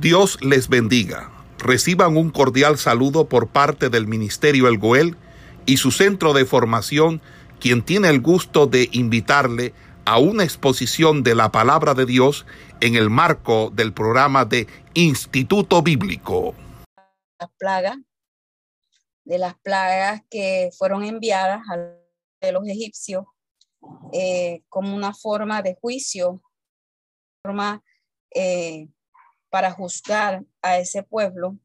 Dios les bendiga. Reciban un cordial saludo por parte del Ministerio El Goel y su centro de formación, quien tiene el gusto de invitarle a una exposición de la palabra de Dios en el marco del programa de Instituto Bíblico. Las plagas, de las plagas que fueron enviadas a los egipcios eh, como una forma de juicio, forma eh, para juzgar a ese pueblo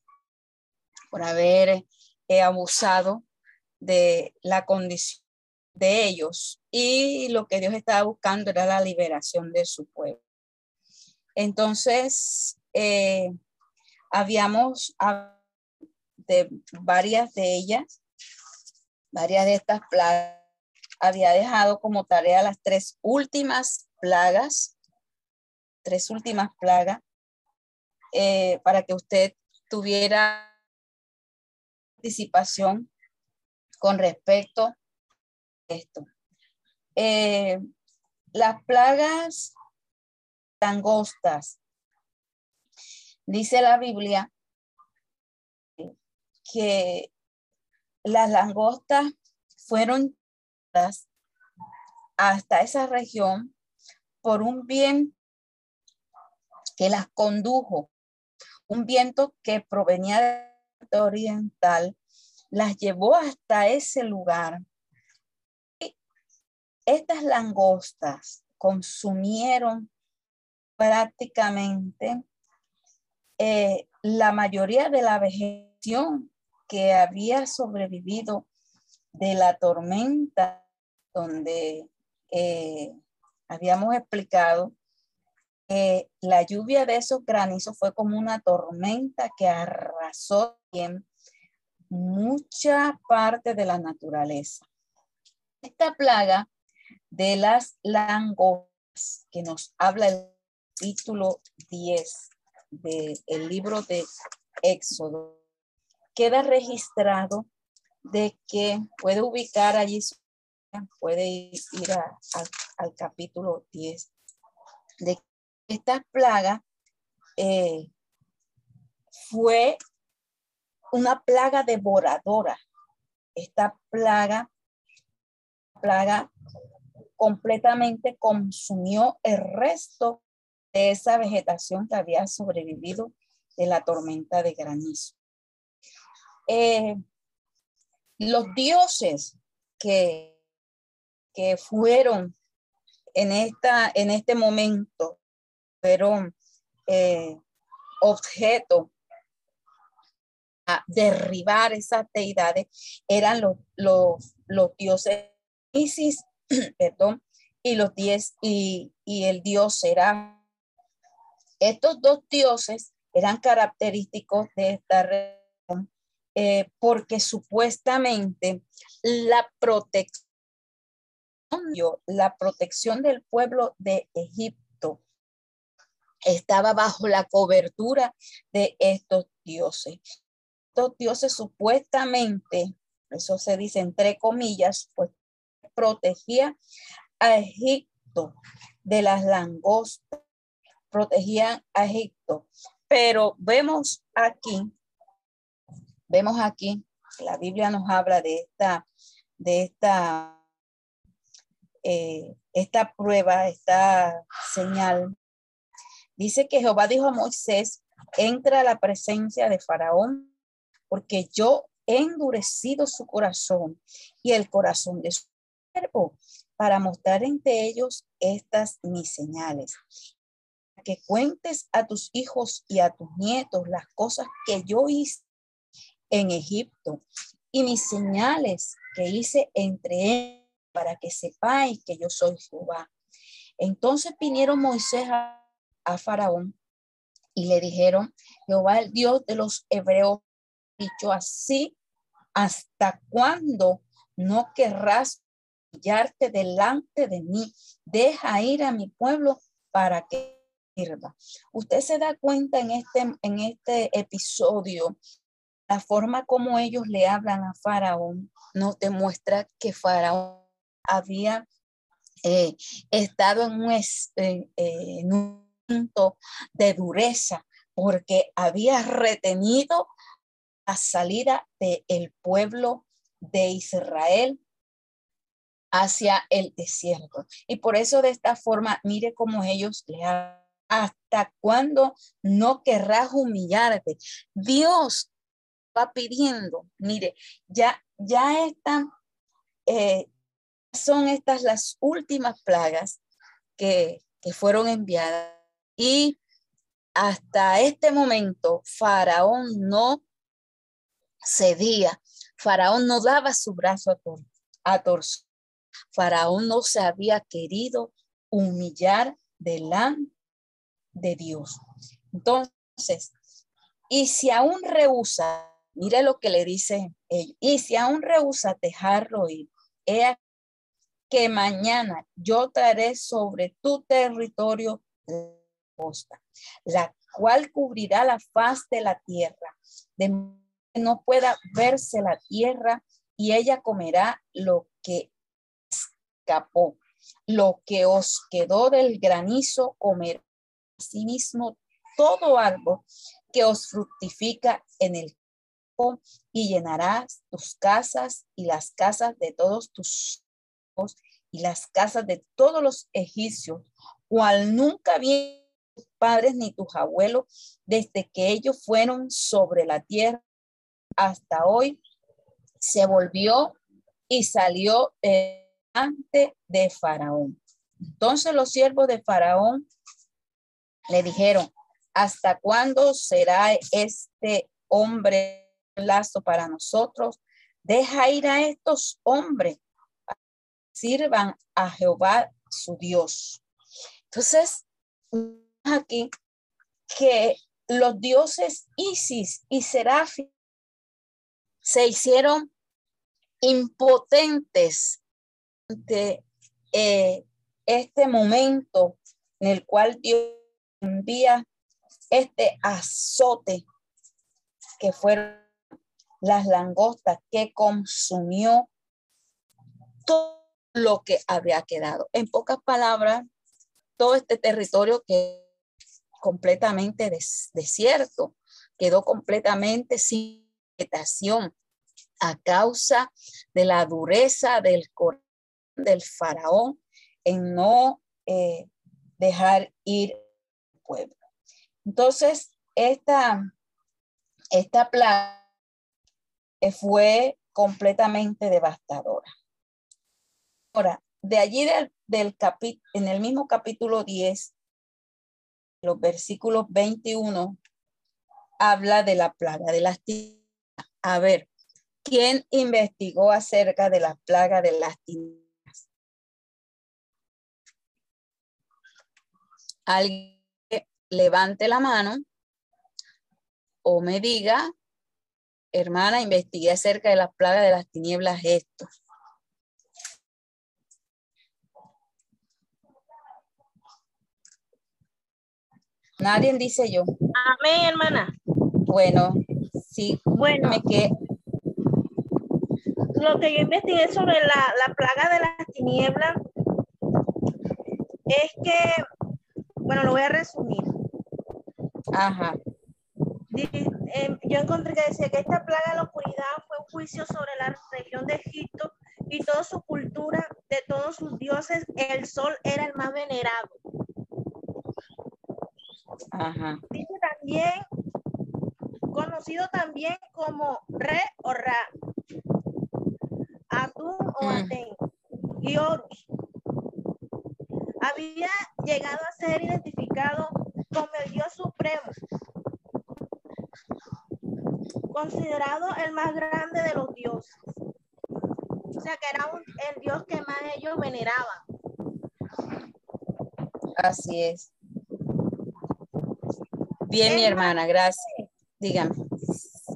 por haber eh, abusado de la condición de ellos y lo que Dios estaba buscando era la liberación de su pueblo. Entonces, eh, habíamos de varias de ellas, varias de estas plagas, había dejado como tarea las tres últimas plagas, tres últimas plagas, eh, para que usted tuviera participación con respecto a esto. Eh, las plagas langostas. Dice la Biblia que las langostas fueron hasta esa región por un bien que las condujo un viento que provenía de oriental las llevó hasta ese lugar. estas langostas consumieron prácticamente eh, la mayoría de la vegetación que había sobrevivido de la tormenta donde eh, habíamos explicado la lluvia de esos granizos fue como una tormenta que arrasó bien mucha parte de la naturaleza. Esta plaga de las langostas que nos habla el capítulo 10 del libro de Éxodo, queda registrado de que puede ubicar allí, puede ir al capítulo 10, de esta plaga eh, fue una plaga devoradora. Esta plaga, plaga completamente consumió el resto de esa vegetación que había sobrevivido de la tormenta de granizo. Eh, los dioses que, que fueron en, esta, en este momento fueron eh, objeto a derribar esas deidades eran los, los, los dioses Isis, perdón, y los diez y, y el dios será. Estos dos dioses eran característicos de esta región eh, porque supuestamente la protección, la protección del pueblo de Egipto estaba bajo la cobertura de estos dioses. Estos dioses supuestamente, eso se dice entre comillas, pues protegían a Egipto de las langostas, protegían a Egipto. Pero vemos aquí, vemos aquí, la Biblia nos habla de esta, de esta, eh, esta prueba, esta señal Dice que Jehová dijo a Moisés, entra a la presencia de Faraón, porque yo he endurecido su corazón y el corazón de su siervo para mostrar entre ellos estas mis señales. Que cuentes a tus hijos y a tus nietos las cosas que yo hice en Egipto y mis señales que hice entre ellos para que sepáis que yo soy Jehová. Entonces vinieron Moisés a a Faraón y le dijeron, Jehová el Dios de los hebreos, dicho así, ¿hasta cuándo no querrás humillarte delante de mí? Deja ir a mi pueblo para que sirva. Usted se da cuenta en este, en este episodio, la forma como ellos le hablan a Faraón nos demuestra que Faraón había eh, estado en un, en un de dureza porque había retenido la salida del pueblo de Israel hacia el desierto. Y por eso de esta forma, mire cómo ellos le hasta cuándo no querrás humillarte. Dios va pidiendo, mire, ya, ya están, eh, son estas las últimas plagas que, que fueron enviadas y hasta este momento Faraón no cedía, Faraón no daba su brazo a, torcer. Faraón no se había querido humillar delante de Dios. Entonces, y si aún rehúsa, mire lo que le dice y si aún rehúsa dejarlo ir, que mañana yo traeré sobre tu territorio costa, la cual cubrirá la faz de la tierra, de que no pueda verse la tierra, y ella comerá lo que escapó. Lo que os quedó del granizo, comerá asimismo todo árbol que os fructifica en el campo y llenarás tus casas y las casas de todos tus hijos y las casas de todos los egipcios, cual nunca tus padres ni tus abuelos desde que ellos fueron sobre la tierra hasta hoy, se volvió y salió delante de Faraón. Entonces los siervos de Faraón le dijeron, ¿hasta cuándo será este hombre lazo para nosotros? Deja ir a estos hombres, sirvan a Jehová su Dios. Entonces, aquí que los dioses Isis y Serafín se hicieron impotentes de eh, este momento en el cual Dios envía este azote que fueron las langostas que consumió todo lo que había quedado. En pocas palabras, todo este territorio que completamente desierto, quedó completamente sin vegetación a causa de la dureza del corazón del faraón en no eh, dejar ir pueblo. Entonces, esta, esta plaga fue completamente devastadora. Ahora, de allí del, del en el mismo capítulo 10, los versículos 21, habla de la plaga de las tinieblas. A ver, ¿quién investigó acerca de la plaga de las tinieblas? Alguien levante la mano o me diga, hermana, investigué acerca de las plagas de las tinieblas esto. Nadie dice yo. Amén, hermana. Bueno, sí. Bueno, que lo que yo investigué sobre la, la plaga de las tinieblas es que, bueno, lo voy a resumir. Ajá. Em, yo encontré que decía que esta plaga de la oscuridad fue un juicio sobre la región de Egipto y toda su cultura, de todos sus dioses, el sol era el más venerado. Ajá. Dice también, conocido también como Re o Ra, Atún o mm. Atén, y Horus. Había llegado a ser identificado como el Dios supremo, considerado el más grande de los dioses. O sea, que era el Dios que más ellos veneraban. Así es. Bien, mi hermana, gracias. Dígame.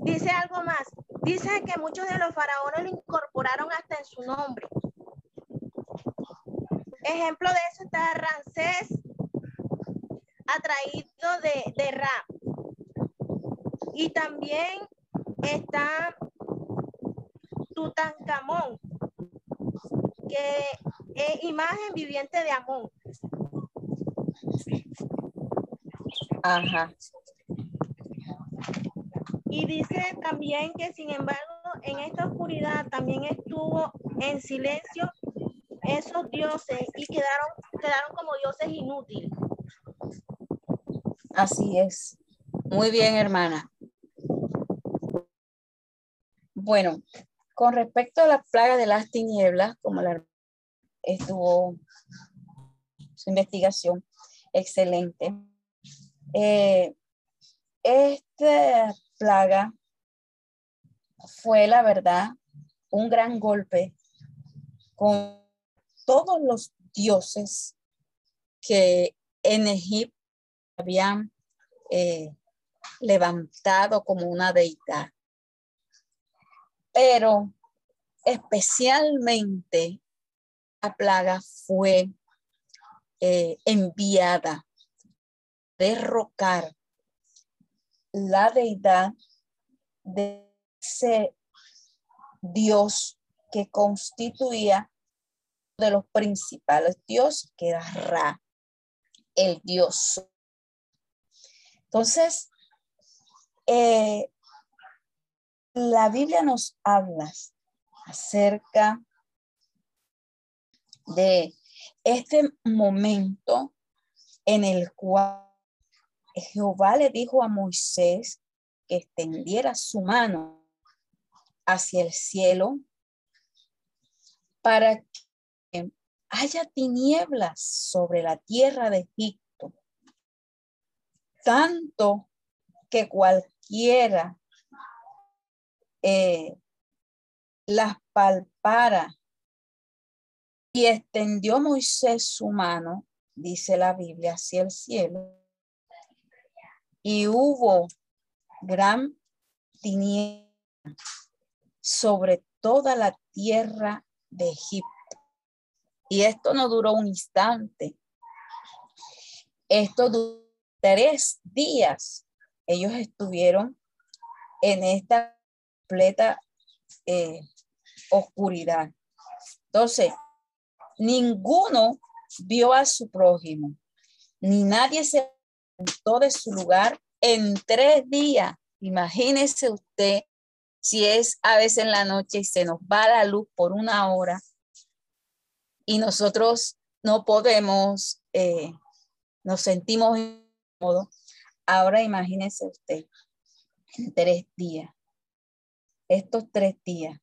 Dice algo más. Dice que muchos de los faraones lo incorporaron hasta en su nombre. Ejemplo de eso está Ramsés atraído de, de Ra. Y también está Tutankamón, que es imagen viviente de Amón. Ajá. Y dice también que sin embargo en esta oscuridad también estuvo en silencio esos dioses y quedaron, quedaron como dioses inútiles. Así es. Muy bien, hermana. Bueno, con respecto a la plaga de las tinieblas, como la estuvo su investigación excelente. Eh, esta plaga fue, la verdad, un gran golpe con todos los dioses que en Egipto habían eh, levantado como una deidad. Pero especialmente la plaga fue eh, enviada derrocar la deidad de ese Dios que constituía de los principales dioses, que era Ra, el Dios. Entonces, eh, la Biblia nos habla acerca de este momento en el cual Jehová le dijo a Moisés que extendiera su mano hacia el cielo para que haya tinieblas sobre la tierra de Egipto, tanto que cualquiera eh, las palpara. Y extendió Moisés su mano, dice la Biblia, hacia el cielo. Y hubo gran tiniebla sobre toda la tierra de Egipto. Y esto no duró un instante. Esto duró tres días. Ellos estuvieron en esta completa eh, oscuridad. Entonces, ninguno vio a su prójimo, ni nadie se de su lugar en tres días. Imagínese usted si es a veces en la noche y se nos va la luz por una hora y nosotros no podemos, eh, nos sentimos incómodos. Ahora imagínese usted en tres días estos tres días.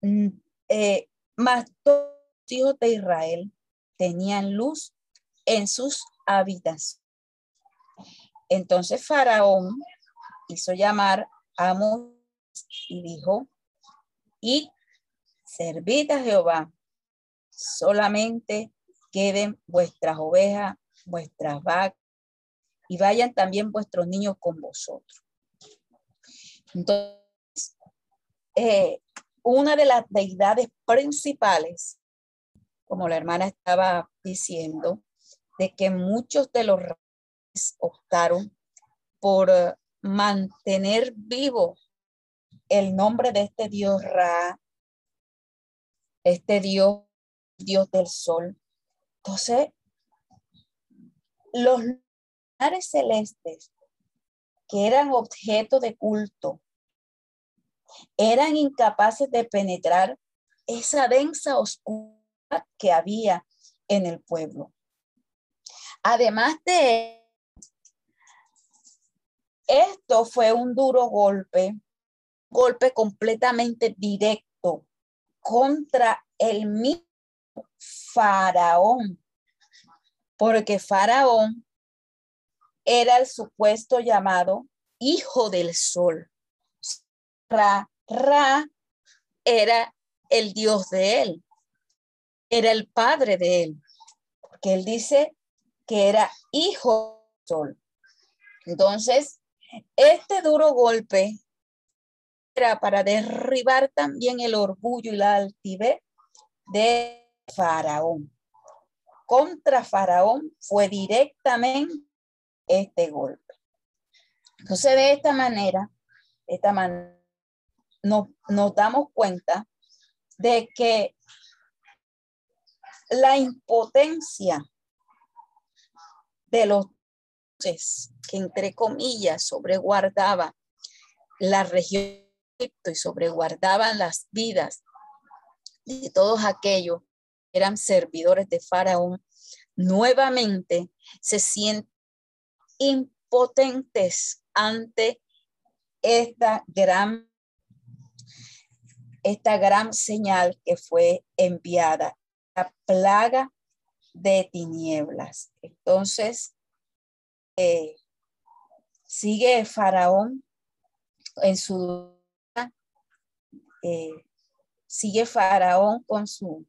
Mm, eh, más todos los hijos de Israel tenían luz en sus habitaciones. Entonces Faraón hizo llamar a Moisés y dijo, y servid a Jehová, solamente queden vuestras ovejas, vuestras vacas, y vayan también vuestros niños con vosotros. Entonces, eh, una de las deidades principales, como la hermana estaba diciendo, de que muchos de los optaron por eh, mantener vivo el nombre de este Dios Ra, este Dios, Dios del sol. Entonces, los lugares celestes que eran objeto de culto eran incapaces de penetrar esa densa oscuridad que había en el pueblo. Además de esto fue un duro golpe, golpe completamente directo contra el mismo faraón, porque faraón era el supuesto llamado hijo del sol. Ra, Ra era el Dios de él, era el padre de él, porque él dice que era hijo del sol. Entonces, este duro golpe era para derribar también el orgullo y la altivez de Faraón. Contra Faraón fue directamente este golpe. Entonces, de esta manera, esta manera, nos, damos cuenta de que la impotencia de los que entre comillas sobreguardaba la región y sobreguardaban las vidas de todos aquellos que eran servidores de Faraón, nuevamente se sienten impotentes ante esta gran esta gran señal que fue enviada, la plaga de tinieblas. Entonces, eh, sigue Faraón en su eh, sigue Faraón con su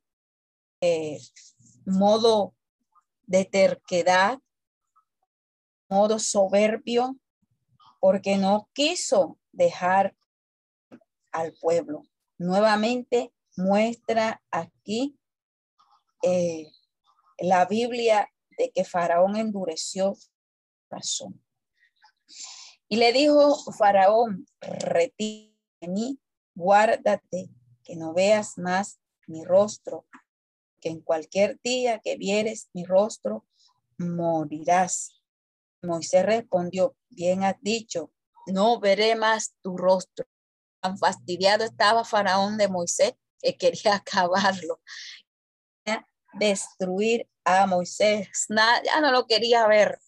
eh, modo de terquedad, modo soberbio, porque no quiso dejar al pueblo. Nuevamente muestra aquí la Biblia de que Faraón endureció razón. Y le dijo Faraón, retírate de mí, guárdate, que no veas más mi rostro, que en cualquier día que vieres mi rostro, morirás. Moisés respondió, bien has dicho, no veré más tu rostro. Tan fastidiado estaba Faraón de Moisés que quería acabarlo, destruir a Moisés. ya no lo quería ver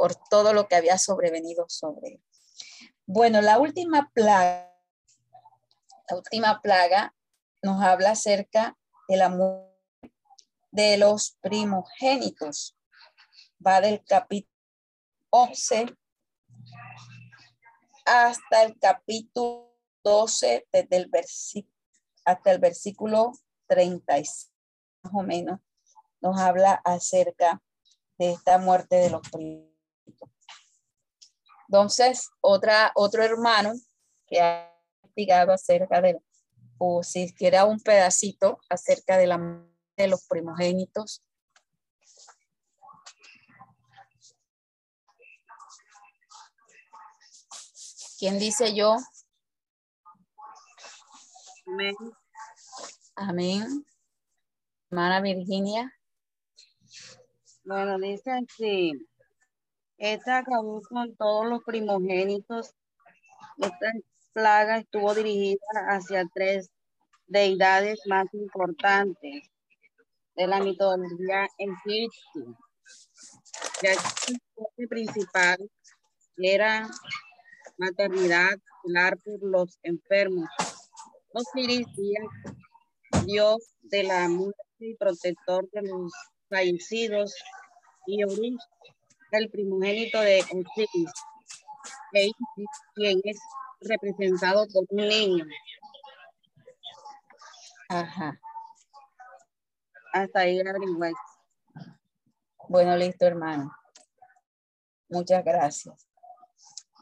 por todo lo que había sobrevenido sobre él. Bueno, la última plaga, la última plaga nos habla acerca de la muerte de los primogénitos. Va del capítulo 11 hasta el capítulo 12, desde el versículo hasta el versículo 36, más o menos, nos habla acerca de esta muerte de los primogénitos. Entonces, otra, otro hermano que ha investigado acerca de, o si quiera un pedacito acerca de, la, de los primogénitos. ¿Quién dice yo? Amén. Amén. Hermana Virginia. Bueno, dice así. Esta acabó con todos los primogénitos. Esta plaga estuvo dirigida hacia tres deidades más importantes de la mitología egipcia. Ya que el principal era maternidad, velar por los enfermos. Osiris, Dios de la muerte y protector de los fallecidos, y Orish, el primogénito de Osiris, quien es representado por un niño. Ajá. Hasta ahí averigué. Bueno, listo, hermano. Muchas gracias.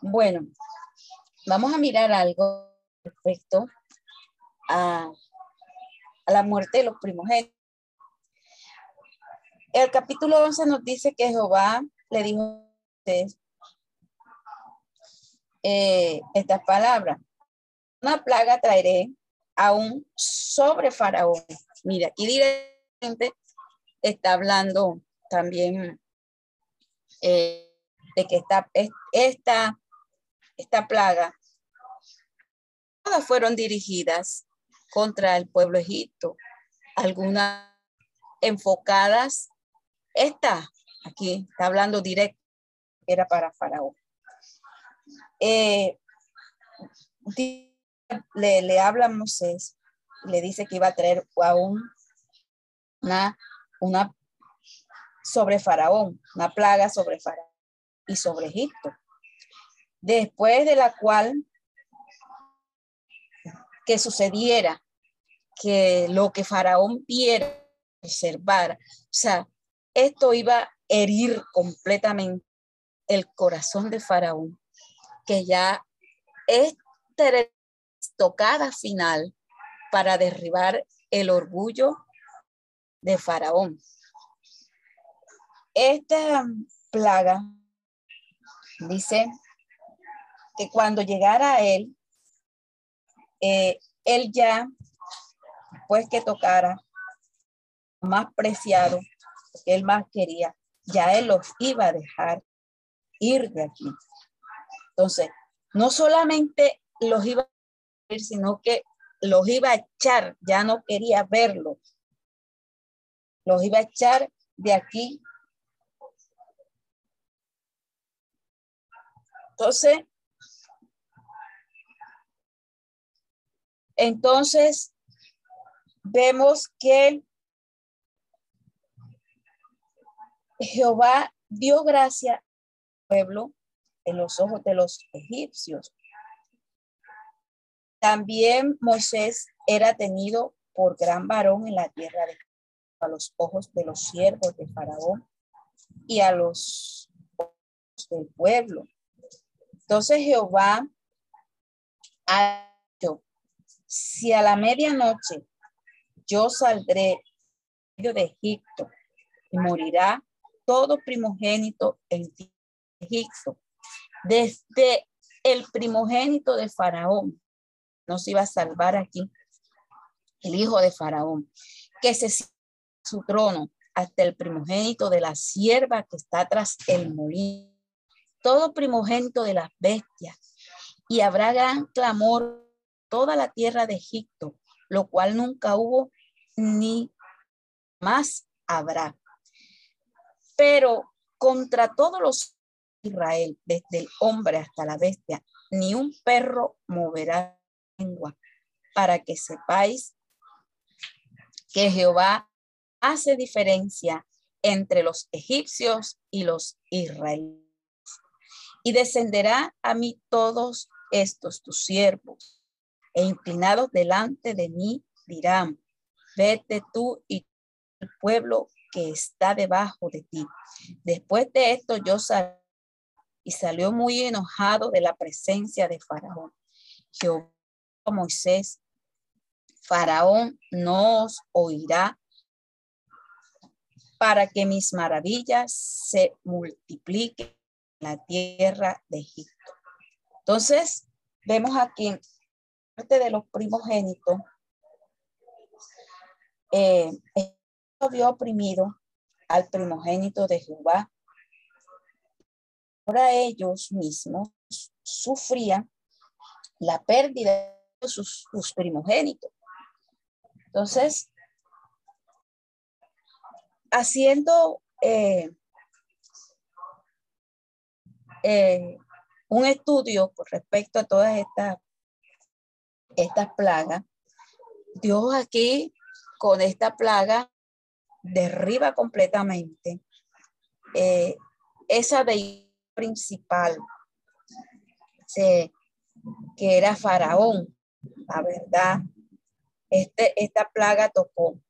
Bueno, vamos a mirar algo respecto a, a la muerte de los primogénitos. El capítulo 11 nos dice que Jehová le dijo a ustedes eh, estas palabras. Una plaga traeré aún sobre Faraón. Mira, aquí directamente está hablando también eh, de que esta, esta, esta plaga, todas fueron dirigidas contra el pueblo egipto, algunas enfocadas, esta aquí está hablando directo, era para Faraón. Eh, le, le habla a Moisés, le dice que iba a traer aún una, una sobre Faraón, una plaga sobre Faraón y sobre Egipto. Después de la cual que sucediera que lo que Faraón viera, observar, o sea, esto iba a herir completamente el corazón de Faraón, que ya es tocada final para derribar el orgullo de Faraón. Esta plaga dice que cuando llegara a él, eh, él ya, pues que tocara más preciado, que él más quería, ya él los iba a dejar ir de aquí. Entonces, no solamente los iba a ver, sino que los iba a echar, ya no quería verlos. Los iba a echar de aquí. Entonces, entonces vemos que Jehová dio gracia al pueblo en los ojos de los egipcios. También Moisés era tenido por gran varón en la tierra de a los ojos de los siervos de Faraón y a los ojos del pueblo. Entonces Jehová ha dicho, si a la medianoche yo saldré de Egipto y morirá todo primogénito en Egipto, desde el primogénito de Faraón, nos iba a salvar aquí, el hijo de Faraón, que se su trono hasta el primogénito de la sierva que está tras el molino, todo primogénito de las bestias, y habrá gran clamor toda la tierra de Egipto, lo cual nunca hubo ni más habrá. Pero contra todos los Israel, desde el hombre hasta la bestia, ni un perro moverá lengua, para que sepáis que Jehová hace diferencia entre los egipcios y los israelíes. Y descenderá a mí todos estos tus siervos, e inclinados delante de mí dirán, vete tú y el pueblo que está debajo de ti. Después de esto yo salí y salió muy enojado de la presencia de Faraón. Jehová Moisés, Faraón no os oirá para que mis maravillas se multipliquen en la tierra de Egipto. Entonces, vemos aquí parte de los primogénitos, eh, había oprimido al primogénito de Jehová ahora ellos mismos sufrían la pérdida de sus, primogénitos. Entonces, haciendo eh, eh, un estudio con respecto a todas estas, estas plagas, Dios aquí con esta plaga derriba completamente eh, esa deidad principal, que era Faraón, la verdad. Este, esta plaga tocó.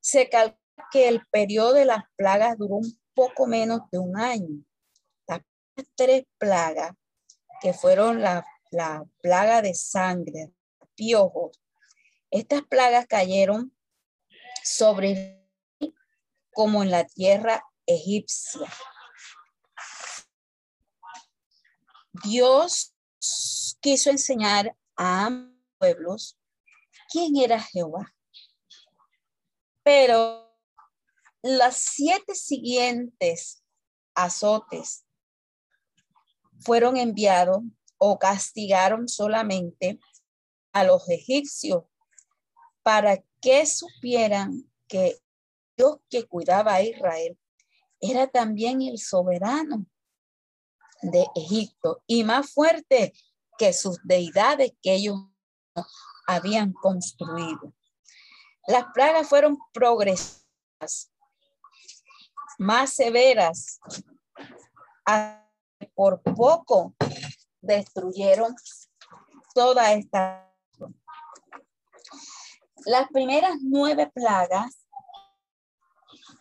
Se calcula que el periodo de las plagas duró un poco menos de un año. Las tres plagas, que fueron la, la plaga de sangre, piojos, estas plagas cayeron sobre como en la tierra egipcia. Dios quiso enseñar a pueblos quién era Jehová. Pero las siete siguientes azotes fueron enviados o castigaron solamente a los egipcios para que supieran que Dios que cuidaba a Israel era también el soberano de Egipto y más fuerte que sus deidades que ellos habían construido. Las plagas fueron progresivas, más severas, por poco destruyeron toda esta. Las primeras nueve plagas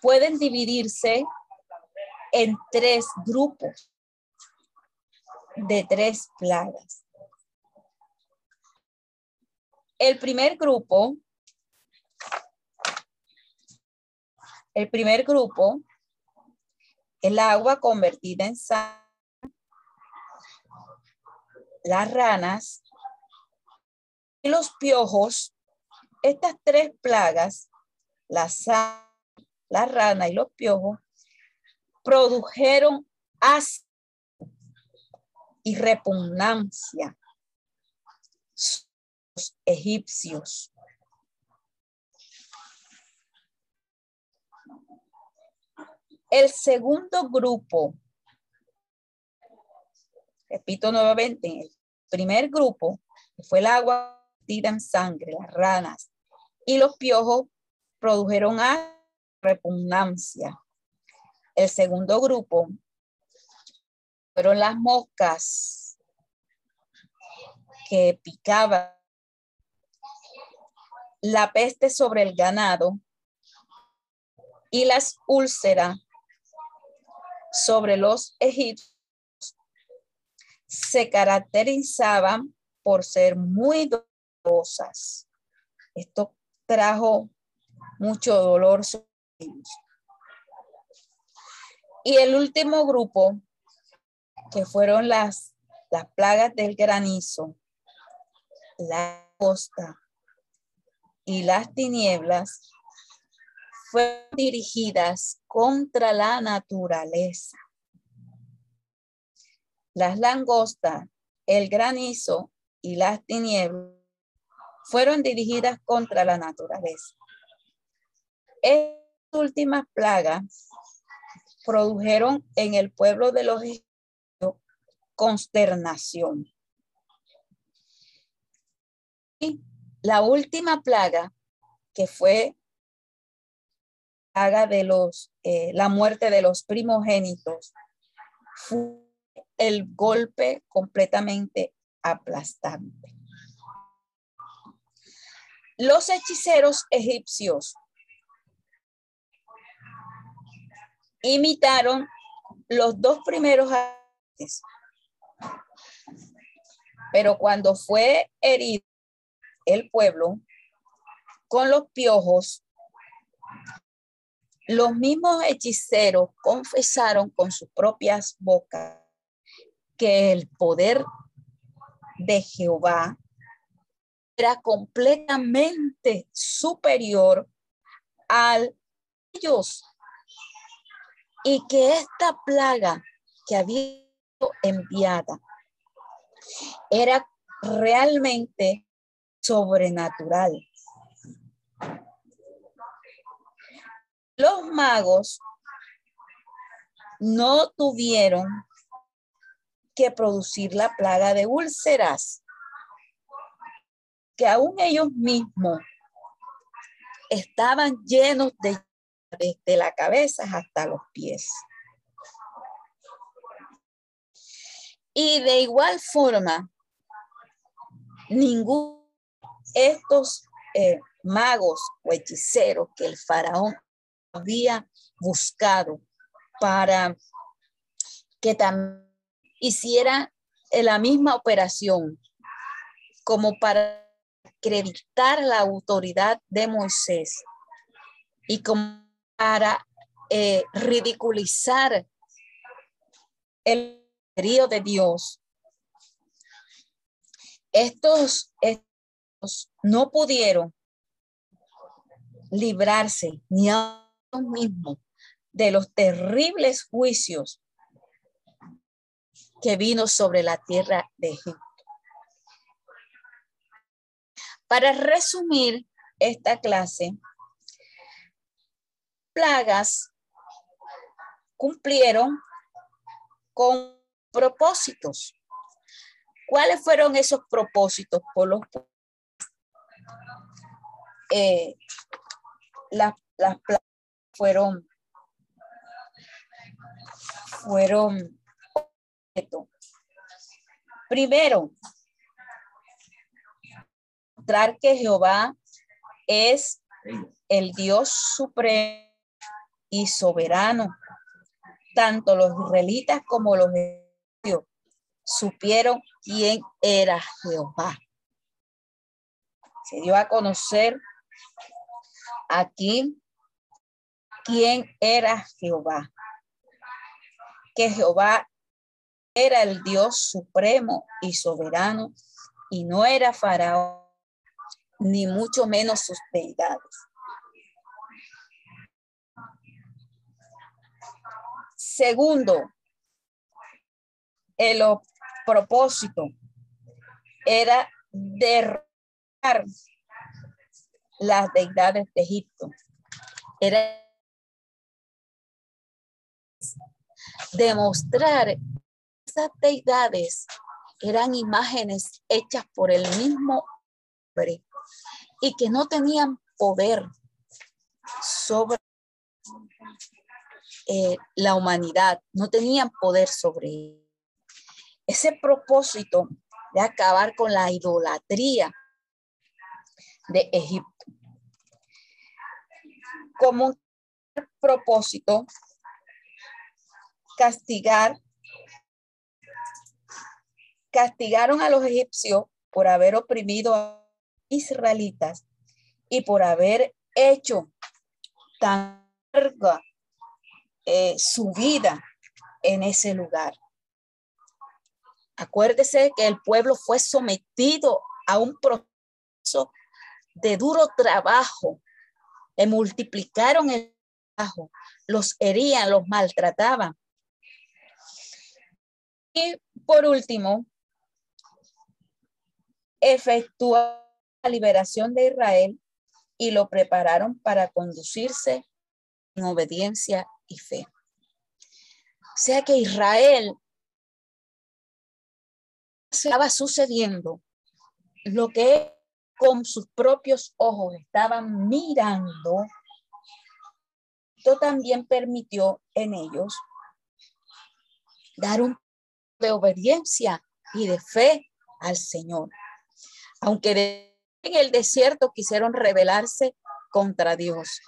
pueden dividirse en tres grupos de tres plagas. El primer grupo, el primer grupo, el agua convertida en sal, las ranas y los piojos, estas tres plagas, la sal, la rana y los piojos, produjeron ácido y repugnancia los egipcios. El segundo grupo, repito nuevamente, el primer grupo fue el agua en sangre, las ranas y los piojos produjeron a repugnancia. El segundo grupo fueron las moscas que picaban la peste sobre el ganado y las úlceras sobre los egipcios se caracterizaban por ser muy dolorosas. Esto trajo mucho dolor. Y el último grupo, que fueron las, las plagas del granizo, la costa y las tinieblas, fueron dirigidas contra la naturaleza. Las langostas, el granizo y las tinieblas fueron dirigidas contra la naturaleza. Últimas plagas produjeron en el pueblo de los egipcios consternación. Y la última plaga, que fue plaga de los, eh, la muerte de los primogénitos, fue el golpe completamente aplastante. Los hechiceros egipcios imitaron los dos primeros pero cuando fue herido el pueblo con los piojos, los mismos hechiceros confesaron con sus propias bocas que el poder de Jehová era completamente superior al ellos y que esta plaga que había enviada era realmente sobrenatural. Los magos no tuvieron que producir la plaga de úlceras que aún ellos mismos estaban llenos de desde la cabeza hasta los pies. Y de igual forma, ninguno de estos eh, magos o hechiceros que el faraón había buscado para que también hiciera la misma operación como para acreditar la autoridad de Moisés y como para eh, ridiculizar el río de Dios. Estos, estos no pudieron librarse ni a ellos mismos de los terribles juicios que vino sobre la tierra de Egipto. Para resumir esta clase, plagas cumplieron con propósitos. ¿Cuáles fueron esos propósitos por los eh, las, las plagas fueron fueron primero mostrar que Jehová es el Dios supremo y soberano. Tanto los israelitas como los egipcios supieron quién era Jehová. Se dio a conocer aquí quién era Jehová. Que Jehová era el Dios supremo y soberano y no era faraón ni mucho menos sus deidades. Segundo, el propósito era derrotar las deidades de Egipto. Era demostrar que esas deidades eran imágenes hechas por el mismo hombre y que no tenían poder sobre eh, la humanidad, no tenían poder sobre. Ese propósito de acabar con la idolatría de Egipto. Como propósito, castigar, castigaron a los egipcios por haber oprimido a israelitas y por haber hecho tan eh, su vida en ese lugar. Acuérdese que el pueblo fue sometido a un proceso de duro trabajo. Le multiplicaron el trabajo, los herían, los maltrataban. Y por último, efectuó la liberación de Israel y lo prepararon para conducirse en obediencia y fe. Sea que Israel estaba sucediendo lo que con sus propios ojos estaban mirando, esto también permitió en ellos dar un de obediencia y de fe al Señor. Aunque en el desierto quisieron rebelarse contra Dios.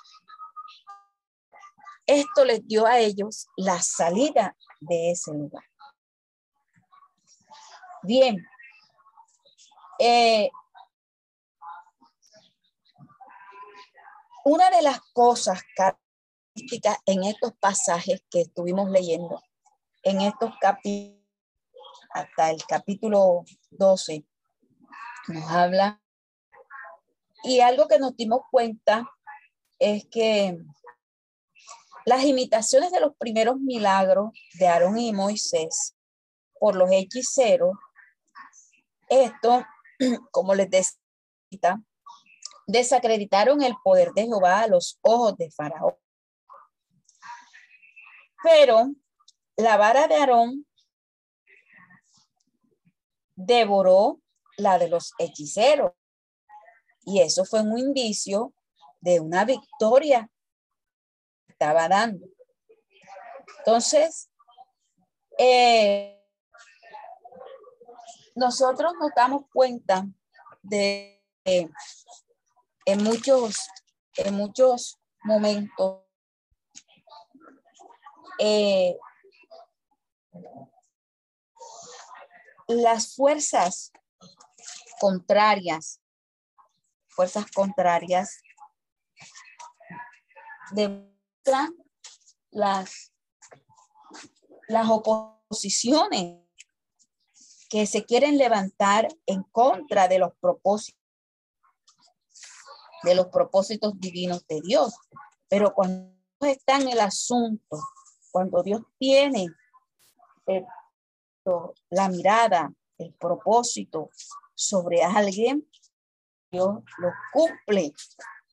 Esto les dio a ellos la salida de ese lugar. Bien. Eh, una de las cosas características en estos pasajes que estuvimos leyendo, en estos capítulos, hasta el capítulo 12, nos habla. Y algo que nos dimos cuenta es que las imitaciones de los primeros milagros de Aarón y Moisés por los hechiceros, esto, como les decía, desacreditaron el poder de Jehová a los ojos de Faraón. Pero la vara de Aarón devoró la de los hechiceros. Y eso fue un indicio de una victoria estaba dando. Entonces, eh, nosotros nos damos cuenta de en muchos, en muchos momentos eh, las fuerzas contrarias, fuerzas contrarias de las, las oposiciones que se quieren levantar en contra de los propósitos de los propósitos divinos de Dios. Pero cuando está en el asunto, cuando Dios tiene la mirada, el propósito sobre alguien, Dios lo cumple.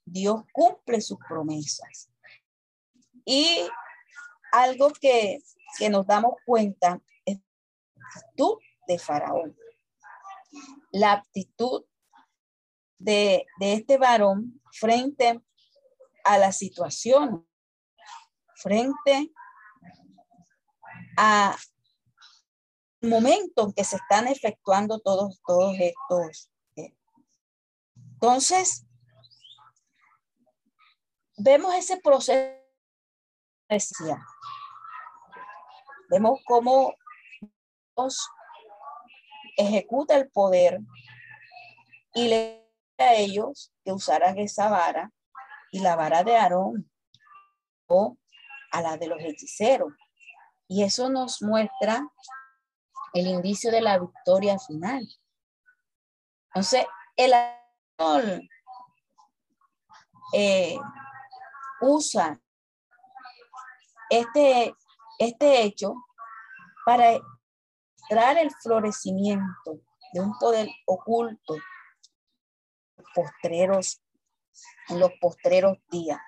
Dios cumple sus promesas. Y algo que, nos damos cuenta es la actitud de Faraón. La actitud de, de este varón frente a la situación, frente a momento en que se están efectuando todos, todos estos. Eh. Entonces, vemos ese proceso Vemos cómo Dios ejecuta el poder y le a ellos que usaran esa vara y la vara de Aarón o a la de los hechiceros. Y eso nos muestra el indicio de la victoria final. Entonces, el eh, usa este, este hecho para mostrar el florecimiento de un poder oculto postreros, en los postreros días.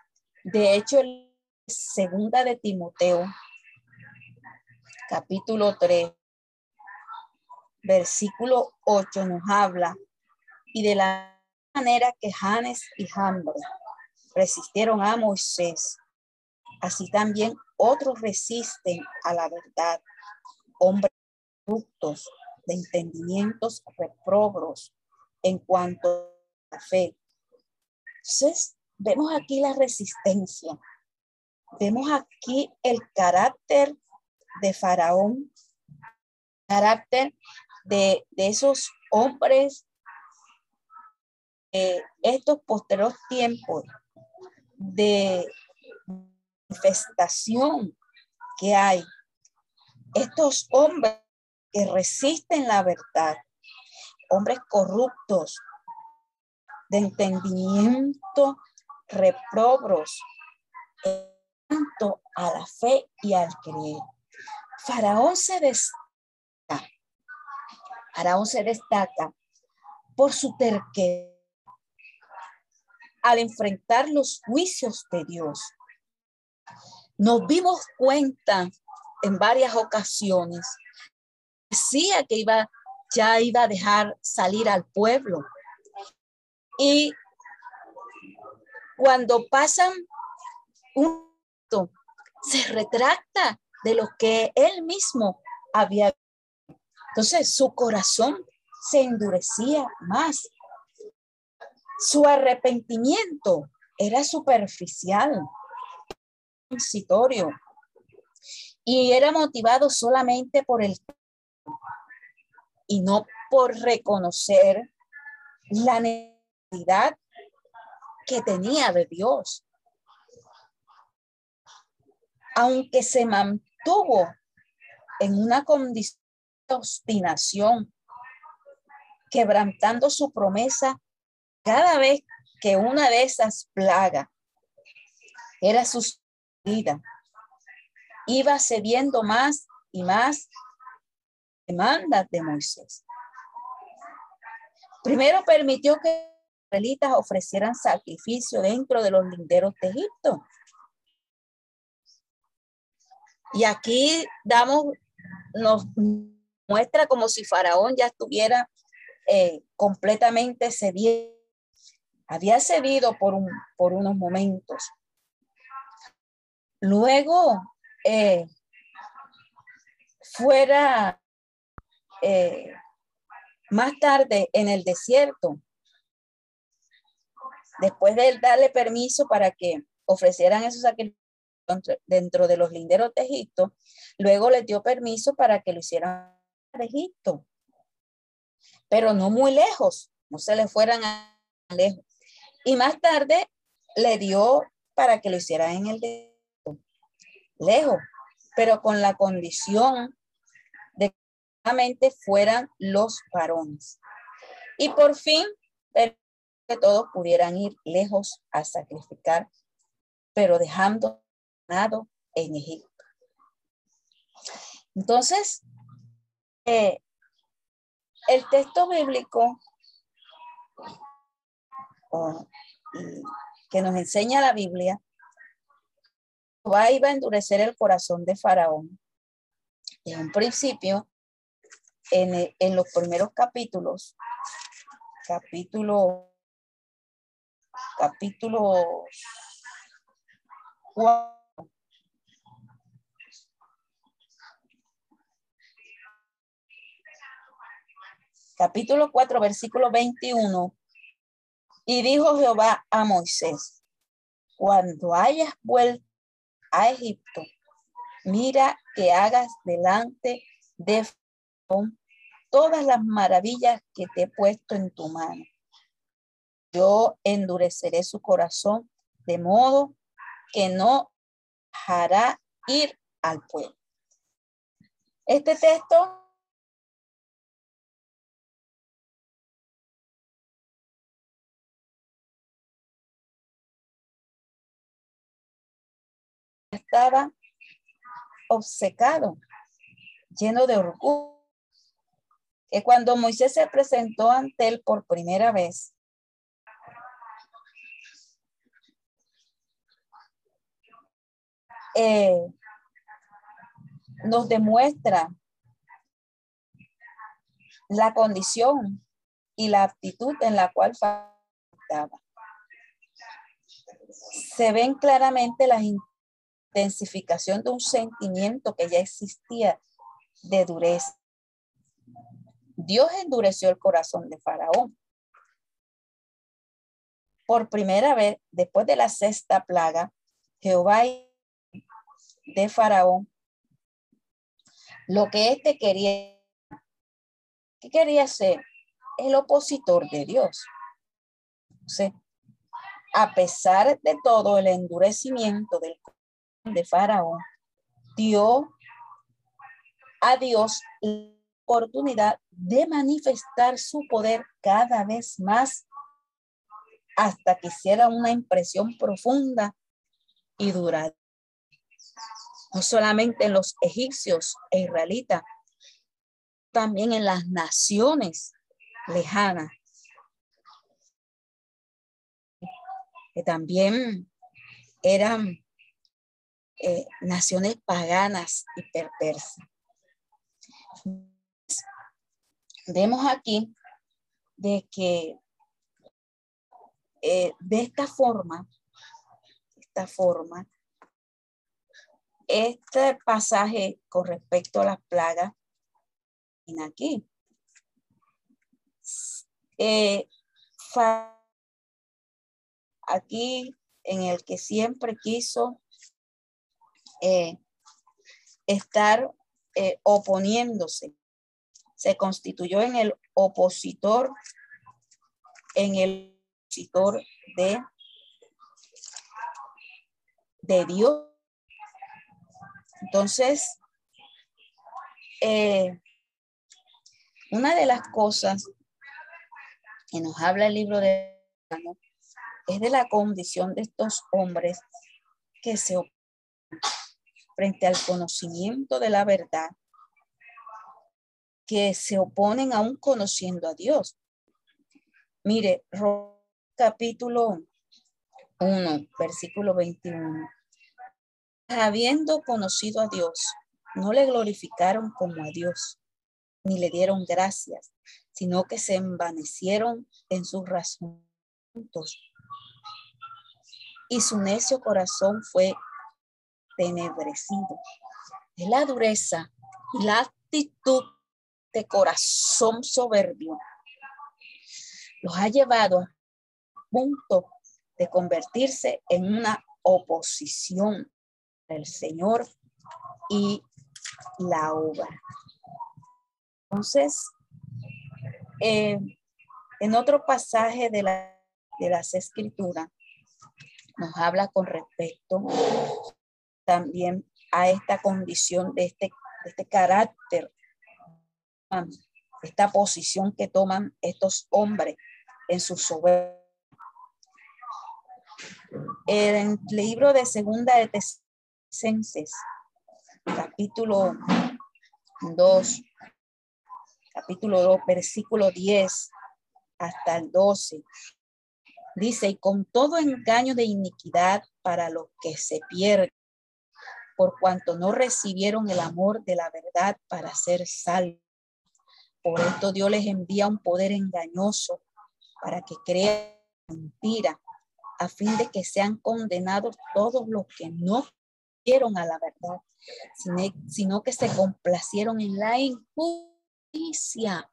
De hecho, el segunda de Timoteo, capítulo 3, versículo 8 nos habla y de la manera que Janes y Jambres resistieron a Moisés, así también otros resisten a la verdad, hombres corruptos de entendimientos reprobros en cuanto a la fe. Entonces, vemos aquí la resistencia. Vemos aquí el carácter de Faraón, carácter de, esos hombres, de estos posteriores tiempos de manifestación que hay. Estos hombres que resisten la verdad, hombres corruptos, de entendimiento, reprobros, tanto a la fe y al creer. Faraón se destaca, Faraón se destaca por su terquedad al enfrentar los juicios de Dios. Nos vimos cuenta en varias ocasiones, decía que iba, ya iba a dejar salir al pueblo. Y cuando pasan un se retracta de lo que él mismo había. Entonces su corazón se endurecía más su arrepentimiento era superficial, y era motivado solamente por el y no por reconocer la necesidad que tenía de Dios. Aunque se mantuvo en una condición de obstinación, quebrantando su promesa cada vez que una de esas plagas era iba cediendo más y más demandas de Moisés. Primero permitió que los israelitas ofrecieran sacrificio dentro de los linderos de Egipto. Y aquí damos, nos muestra como si Faraón ya estuviera eh, completamente cediendo había cedido por, un, por unos momentos. Luego, eh, fuera eh, más tarde en el desierto, después de darle permiso para que ofrecieran esos sacrificios dentro de los linderos de Egipto, luego les dio permiso para que lo hicieran de Egipto, pero no muy lejos, no se le fueran a lejos. Y más tarde le dio para que lo hiciera en el de lejos, pero con la condición de que solamente fueran los varones. Y por fin, que todos pudieran ir lejos a sacrificar, pero dejando nada en Egipto. Entonces, eh, el texto bíblico que nos enseña la Biblia, va iba a endurecer el corazón de Faraón. En un principio, en, en los primeros capítulos, capítulo, capítulo 4, capítulo 4, versículo 21, y dijo Jehová a Moisés, cuando hayas vuelto a Egipto, mira que hagas delante de todas las maravillas que te he puesto en tu mano. Yo endureceré su corazón de modo que no hará ir al pueblo. Este texto estaba obcecado, lleno de orgullo que cuando Moisés se presentó ante él por primera vez, eh, nos demuestra la condición y la actitud en la cual faltaba. Se ven claramente la intensificación de un sentimiento que ya existía de dureza. Dios endureció el corazón de Faraón. Por primera vez, después de la sexta plaga, Jehová de Faraón, lo que éste quería, ¿qué quería ser? El opositor de Dios. a pesar de todo el endurecimiento del de Faraón, dio a Dios la oportunidad de manifestar su poder cada vez más hasta que hiciera una impresión profunda y duradera. No solamente en los egipcios e israelitas, también en las naciones lejanas, que también eran eh, naciones paganas y perversas. Vemos aquí de que eh, de esta forma, esta forma, este pasaje con respecto a las plagas, en aquí, eh, aquí en el que siempre quiso eh, estar eh, oponiéndose. Se constituyó en el opositor, en el opositor de, de Dios. Entonces, eh, una de las cosas que nos habla el libro de es de la condición de estos hombres que se oponen frente al conocimiento de la verdad que se oponen aún conociendo a Dios. Mire, capítulo 1, versículo 21. Habiendo conocido a Dios, no le glorificaron como a Dios, ni le dieron gracias, sino que se envanecieron en sus razonamientos. Y su necio corazón fue tenebrecido. Es la dureza y la actitud de corazón soberbio los ha llevado a punto de convertirse en una oposición del Señor y la obra. Entonces, eh, en otro pasaje de, la, de las escrituras, nos habla con respecto también a esta condición de este, este carácter, esta posición que toman estos hombres en su soberbia. En el libro de Segunda de Tesenses, capítulo 2, capítulo 2, versículo 10 hasta el 12, dice, y con todo engaño de iniquidad para los que se pierden por cuanto no recibieron el amor de la verdad para ser salvos. Por esto Dios les envía un poder engañoso para que crean mentira, a fin de que sean condenados todos los que no dieron a la verdad, sino que se complacieron en la injusticia.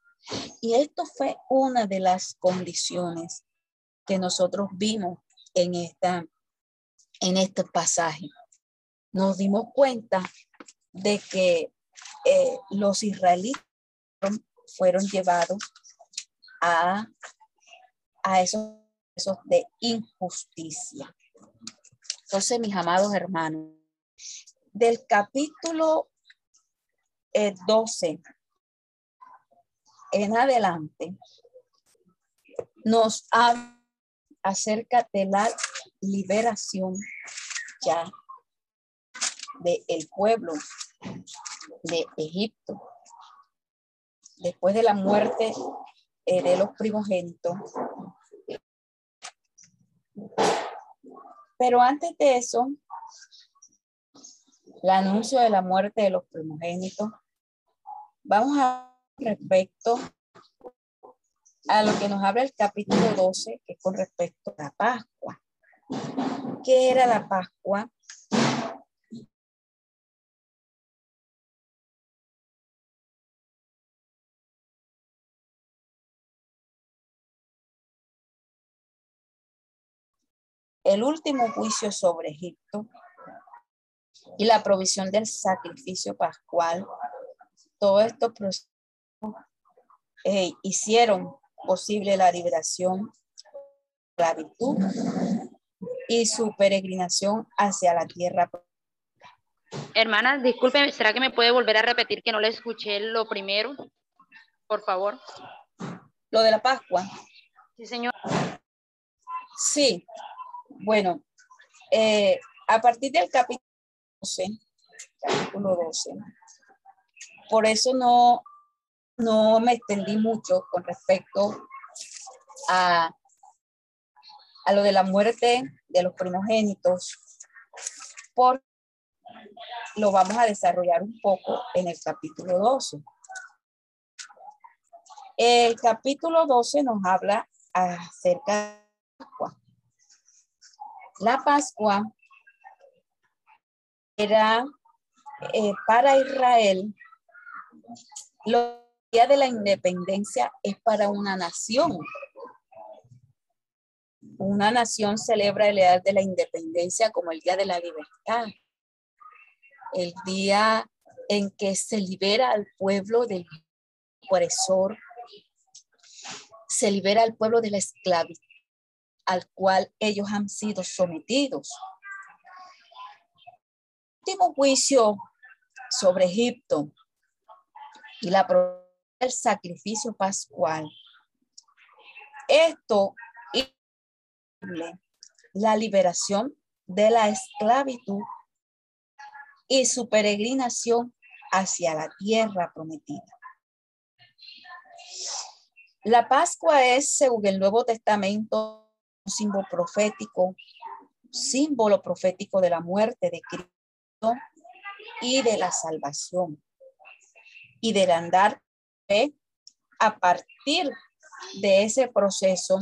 Y esto fue una de las condiciones que nosotros vimos en esta en este pasaje nos dimos cuenta de que eh, los israelitas fueron llevados a, a esos, de injusticia. Entonces, mis amados hermanos, del capítulo 12 eh, en adelante, nos habla acerca de la liberación ya del el pueblo de Egipto. después de la muerte eh, de los primogénitos. Pero antes de eso, el anuncio de la muerte de los primogénitos, vamos a respecto a lo que nos habla el capítulo 12, que es con respecto a la Pascua. ¿Qué era la Pascua? El último juicio sobre Egipto y la provisión del sacrificio pascual, todo esto eh, hicieron posible la liberación de la virtud y su peregrinación hacia la tierra. Hermana, disculpe, ¿será que me puede volver a repetir que no le escuché lo primero? Por favor. Lo de la Pascua. Sí, señor. Sí, bueno, eh, a partir del capítulo 12, capítulo 12, por eso no, me extendí mucho con respecto a, lo de la muerte de los primogénitos, porque lo vamos a desarrollar un poco en el capítulo 12. El capítulo 12 nos habla acerca de la Pascua era eh, para Israel, los días de la independencia es para una nación. Una nación celebra el día de la independencia como el día de la libertad, el día en que se libera al pueblo del opresor, se libera al pueblo de la esclavitud al cual ellos han sido sometidos. Último juicio sobre Egipto y la del sacrificio pascual. Esto la liberación de la esclavitud y su peregrinación hacia la tierra prometida. La Pascua es, según el Nuevo Testamento, símbolo profético, símbolo profético de la muerte de Cristo y de la salvación y del andar a partir de ese proceso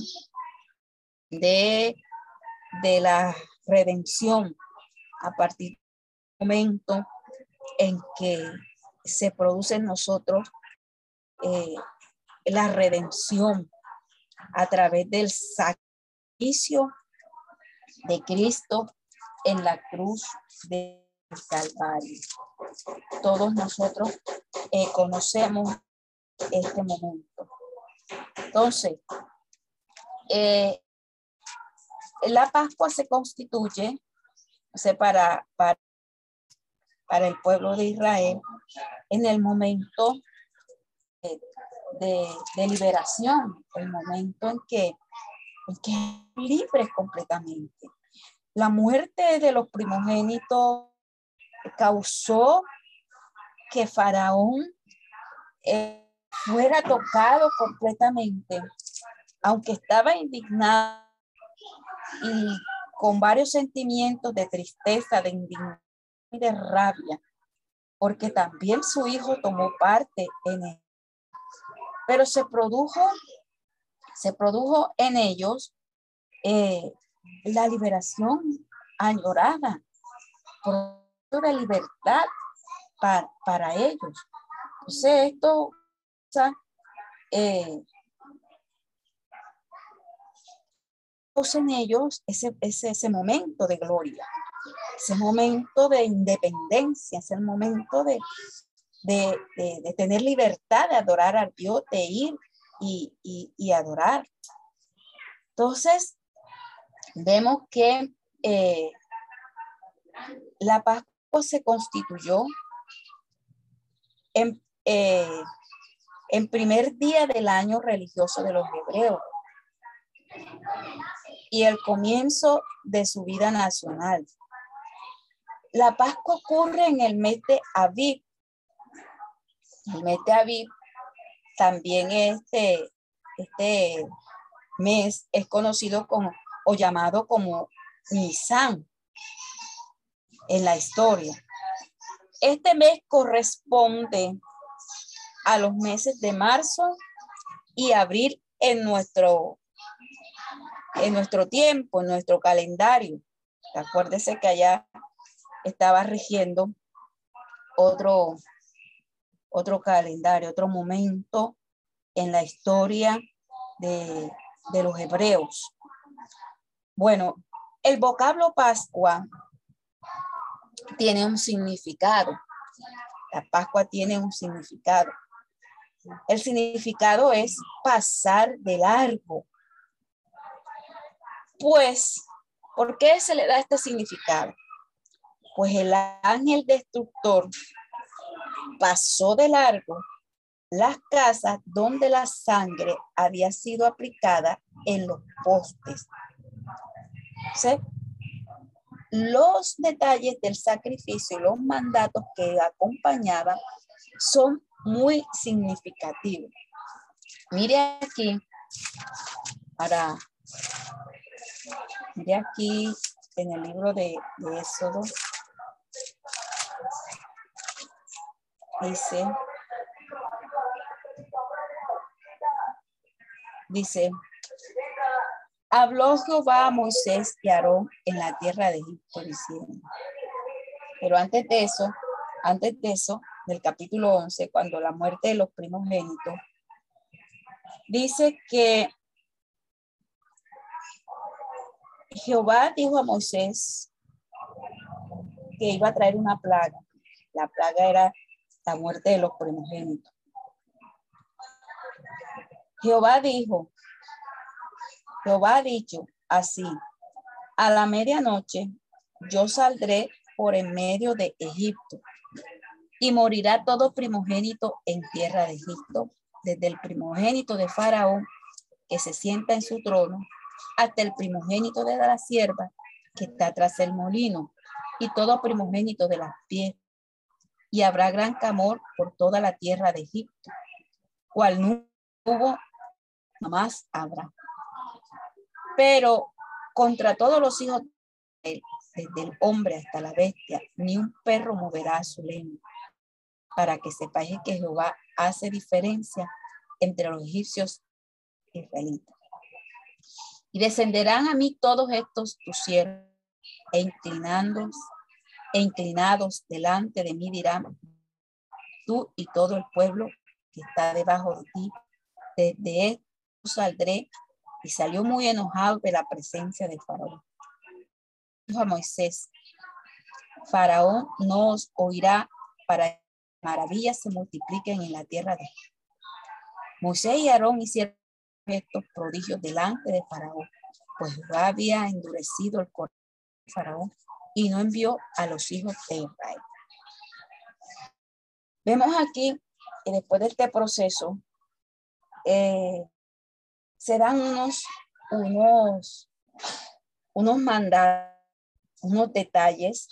de, de la redención, a partir del momento en que se produce en nosotros eh, la redención a través del sacrificio de Cristo en la cruz de Calvario. Todos nosotros eh, conocemos este momento. Entonces, eh, la Pascua se constituye para, para, para, el pueblo de Israel en el momento de, de liberación, el momento en que que libres completamente. La muerte de los primogénitos causó que Faraón eh, fuera tocado completamente, aunque estaba indignado y con varios sentimientos de tristeza, de indignación y de rabia, porque también su hijo tomó parte en él. Pero se produjo se produjo en ellos eh, la liberación añorada por la libertad para, para ellos. Entonces, esto eh, en ellos ese, ese, ese momento de gloria, ese momento de independencia, ese momento de, de, de, de, tener libertad de adorar a Dios, de ir y, adorar. Entonces, vemos que eh, la Pascua se constituyó en, eh, en primer día del año religioso de los hebreos y el comienzo de su vida nacional. La Pascua ocurre en el mes de Aviv. El mes de Aviv también este, este mes es conocido como o llamado como Nisan en la historia. Este mes corresponde a los meses de marzo y abril en nuestro, en nuestro tiempo, en nuestro calendario. Acuérdese que allá estaba rigiendo otro, otro calendario, otro momento en la historia de, de los hebreos. Bueno, el vocablo Pascua tiene un significado. La Pascua tiene un significado. El significado es pasar de largo. Pues, ¿por qué se le da este significado? Pues el ángel destructor pasó de largo las casas donde la sangre había sido aplicada en los postes. Los detalles del sacrificio y los mandatos que acompañaban son muy significativos. Mire aquí, para, mire aquí en el libro de, de Éxodo, dice, dice, habló Jehová a Moisés y Aarón en la tierra de Egipto diciendo. Pero antes de eso, antes de eso, del capítulo 11, cuando la muerte de los primogénitos, dice que Jehová dijo a Moisés que iba a traer una plaga. La plaga era la muerte de los primogénitos. Jehová dijo, Jehová ha dicho así, a la medianoche yo saldré por en medio de Egipto y morirá todo primogénito en tierra de Egipto, desde el primogénito de Faraón que se sienta en su trono hasta el primogénito de la sierva que está tras el molino y todo primogénito de las pies. Y habrá gran clamor por toda la tierra de Egipto, cual no hubo, jamás habrá. Pero contra todos los hijos desde el hombre hasta la bestia, ni un perro moverá su lengua para que sepáis que Jehová hace diferencia entre los egipcios y israelitas. Y descenderán a mí todos estos tus siervos, e inclinados, e inclinados delante de mí dirán, tú y todo el pueblo que está debajo de ti, desde esto saldré. Y salió muy enojado de la presencia de Faraón. Dijo a Moisés, Faraón no oirá para maravillas se multipliquen en la tierra de Moisés y Aarón hicieron estos prodigios delante de Faraón, pues había endurecido el corazón de Faraón y no envió a los hijos de Israel. Vemos aquí que después de este proceso eh, se dan unos, unos, unos mandatos, unos detalles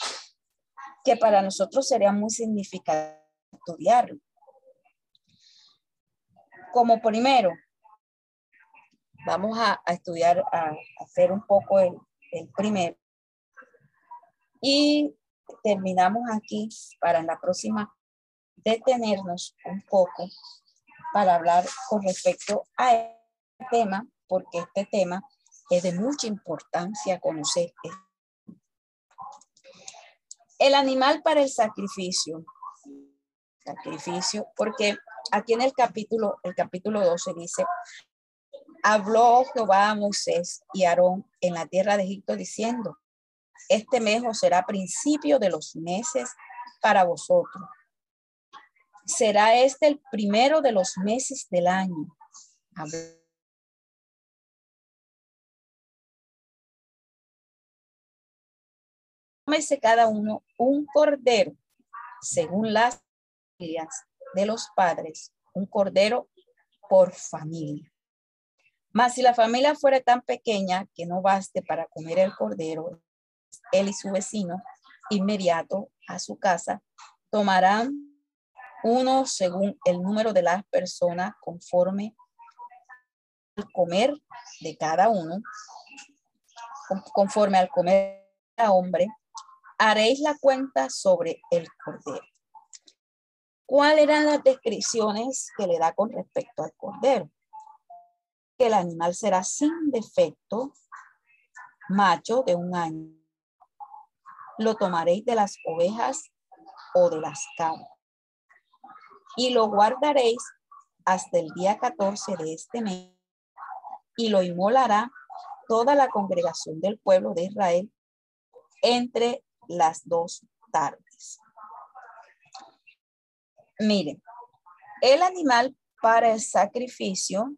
que para nosotros serían muy significativos estudiarlo. Como primero, vamos a, estudiar, a, hacer un poco el, el primero. Y terminamos aquí para la próxima detenernos un poco para hablar con respecto a este tema, porque este tema es de mucha importancia conocer. El animal para el sacrificio sacrificio, porque aquí en el capítulo, el capítulo 12 dice, habló Jehová a Moisés y Aarón en la tierra de Egipto diciendo, este mes será principio de los meses para vosotros. Será este el primero de los meses del año. Tómese cada uno un cordero según las de los padres, un cordero por familia. Mas si la familia fuera tan pequeña que no baste para comer el cordero, él y su vecino inmediato a su casa tomarán uno según el número de las personas conforme al comer de cada uno, conforme al comer de cada hombre, haréis la cuenta sobre el cordero. ¿Cuáles eran las descripciones que le da con respecto al cordero? Que el animal será sin defecto, macho de un año. Lo tomaréis de las ovejas o de las cabras y lo guardaréis hasta el día 14 de este mes y lo inmolará toda la congregación del pueblo de Israel entre las dos tardes. Miren, el animal para el sacrificio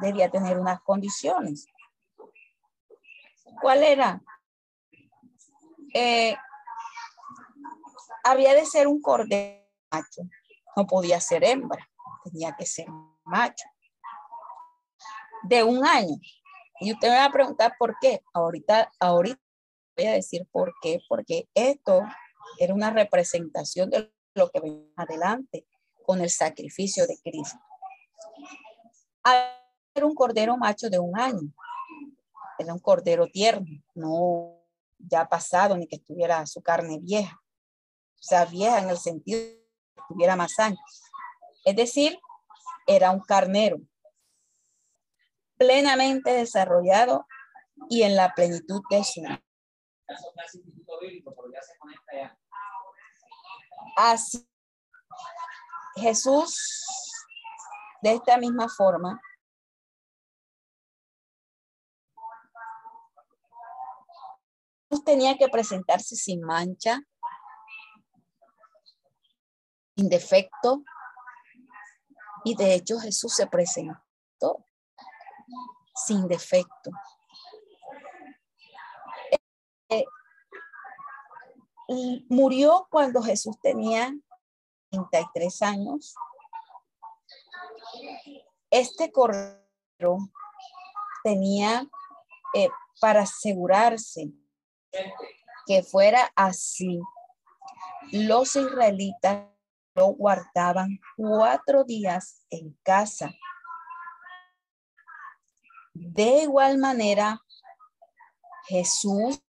debía tener unas condiciones. ¿Cuál era? Eh, había de ser un cordero macho no podía ser hembra, tenía que ser macho. De un año. Y usted me va a preguntar por qué. Ahorita, ahorita voy a decir por qué, porque esto era una representación de lo que venía adelante con el sacrificio de Cristo. Era un cordero macho de un año. Era un cordero tierno, no ya pasado ni que estuviera su carne vieja. O sea, vieja en el sentido tuviera más años. Es decir, era un carnero plenamente desarrollado y en la plenitud de su Así, Jesús, de esta misma forma, tenía que presentarse sin mancha, sin defecto. Y de hecho Jesús se presentó sin defecto. Eh, murió cuando Jesús tenía 33 años. Este cordero tenía eh, para asegurarse que fuera así. Los israelitas lo guardaban cuatro días en casa. De igual manera, Jesús,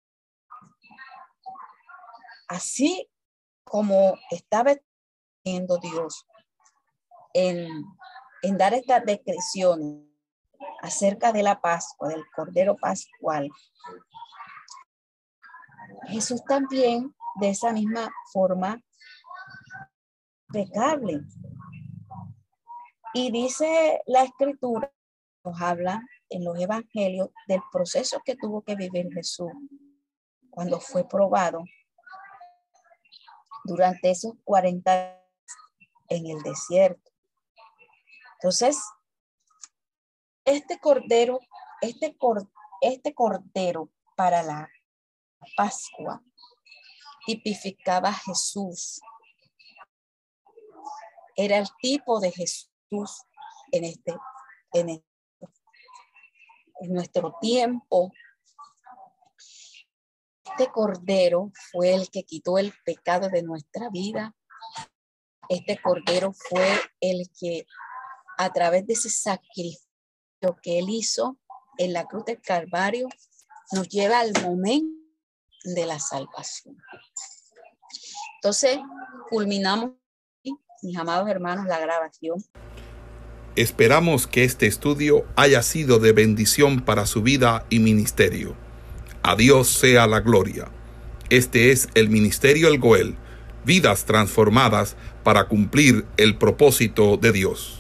así como estaba viendo Dios en, en dar estas descripciones acerca de la Pascua, del Cordero Pascual, Jesús también de esa misma forma pecable. Y dice la escritura, nos habla en los evangelios del proceso que tuvo que vivir Jesús cuando fue probado durante esos 40 en el desierto. Entonces, este cordero, este, este cordero para la Pascua tipificaba a Jesús era el tipo de Jesús en este, en, este, en nuestro tiempo. Este cordero fue el que quitó el pecado de nuestra vida. Este cordero fue el que a través de ese sacrificio que él hizo en la cruz del Calvario nos lleva al momento de la salvación. Entonces, culminamos mis amados hermanos, la grabación. Esperamos que este estudio haya sido de bendición para su vida y ministerio. A Dios sea la gloria. Este es el Ministerio El Goel, vidas transformadas para cumplir el propósito de Dios.